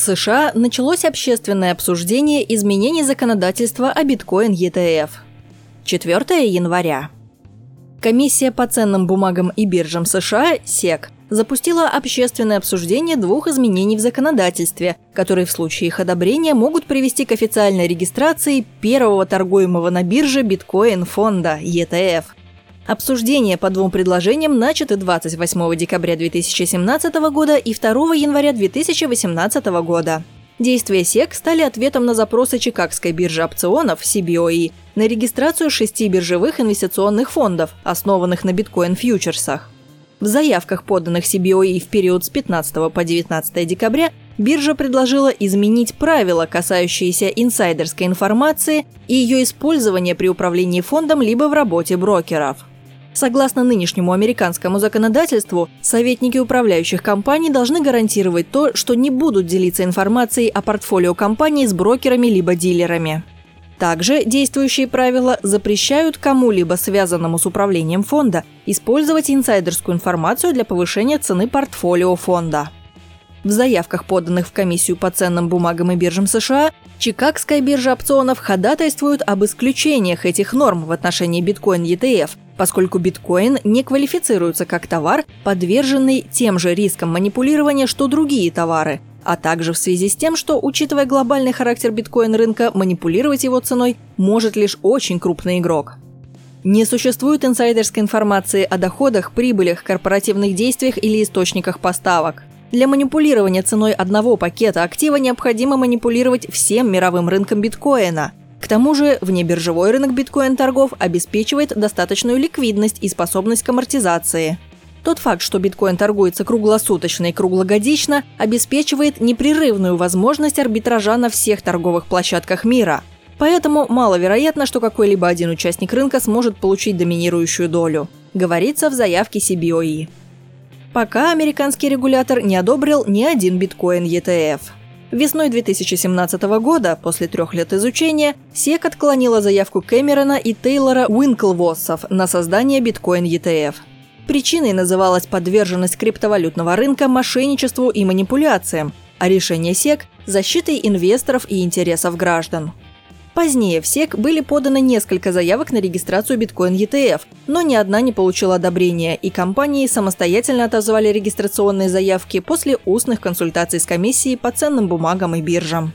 США началось общественное обсуждение изменений законодательства о биткоин ETF. 4 января. Комиссия по ценным бумагам и биржам США, СЕК, запустила общественное обсуждение двух изменений в законодательстве, которые в случае их одобрения могут привести к официальной регистрации первого торгуемого на бирже биткоин-фонда ETF. Обсуждение по двум предложениям начаты 28 декабря 2017 года и 2 января 2018 года. Действия СЕК стали ответом на запросы Чикагской биржи опционов CBOE на регистрацию шести биржевых инвестиционных фондов, основанных на биткоин-фьючерсах. В заявках, поданных CBOE в период с 15 по 19 декабря, биржа предложила изменить правила, касающиеся инсайдерской информации и ее использования при управлении фондом либо в работе брокеров. Согласно нынешнему американскому законодательству, советники управляющих компаний должны гарантировать то, что не будут делиться информацией о портфолио компании с брокерами либо дилерами. Также действующие правила запрещают кому-либо, связанному с управлением фонда, использовать инсайдерскую информацию для повышения цены портфолио фонда. В заявках, поданных в комиссию по ценным бумагам и биржам США, Чикагская биржа опционов ходатайствует об исключениях этих норм в отношении биткоин ETF, поскольку биткоин не квалифицируется как товар, подверженный тем же рискам манипулирования, что другие товары, а также в связи с тем, что, учитывая глобальный характер биткоин-рынка, манипулировать его ценой может лишь очень крупный игрок. Не существует инсайдерской информации о доходах, прибылях, корпоративных действиях или источниках поставок. Для манипулирования ценой одного пакета актива необходимо манипулировать всем мировым рынком биткоина. К тому же, внебиржевой рынок биткоин-торгов обеспечивает достаточную ликвидность и способность к амортизации. Тот факт, что биткоин торгуется круглосуточно и круглогодично, обеспечивает непрерывную возможность арбитража на всех торговых площадках мира. Поэтому маловероятно, что какой-либо один участник рынка сможет получить доминирующую долю. Говорится в заявке CBOE пока американский регулятор не одобрил ни один биткоин ETF. Весной 2017 года, после трех лет изучения, СЕК отклонила заявку Кэмерона и Тейлора Уинклвоссов на создание биткоин ETF. Причиной называлась подверженность криптовалютного рынка мошенничеству и манипуляциям, а решение СЕК – защитой инвесторов и интересов граждан. Позднее в СЕК были поданы несколько заявок на регистрацию биткоин ETF, но ни одна не получила одобрения, и компании самостоятельно отозвали регистрационные заявки после устных консультаций с комиссией по ценным бумагам и биржам.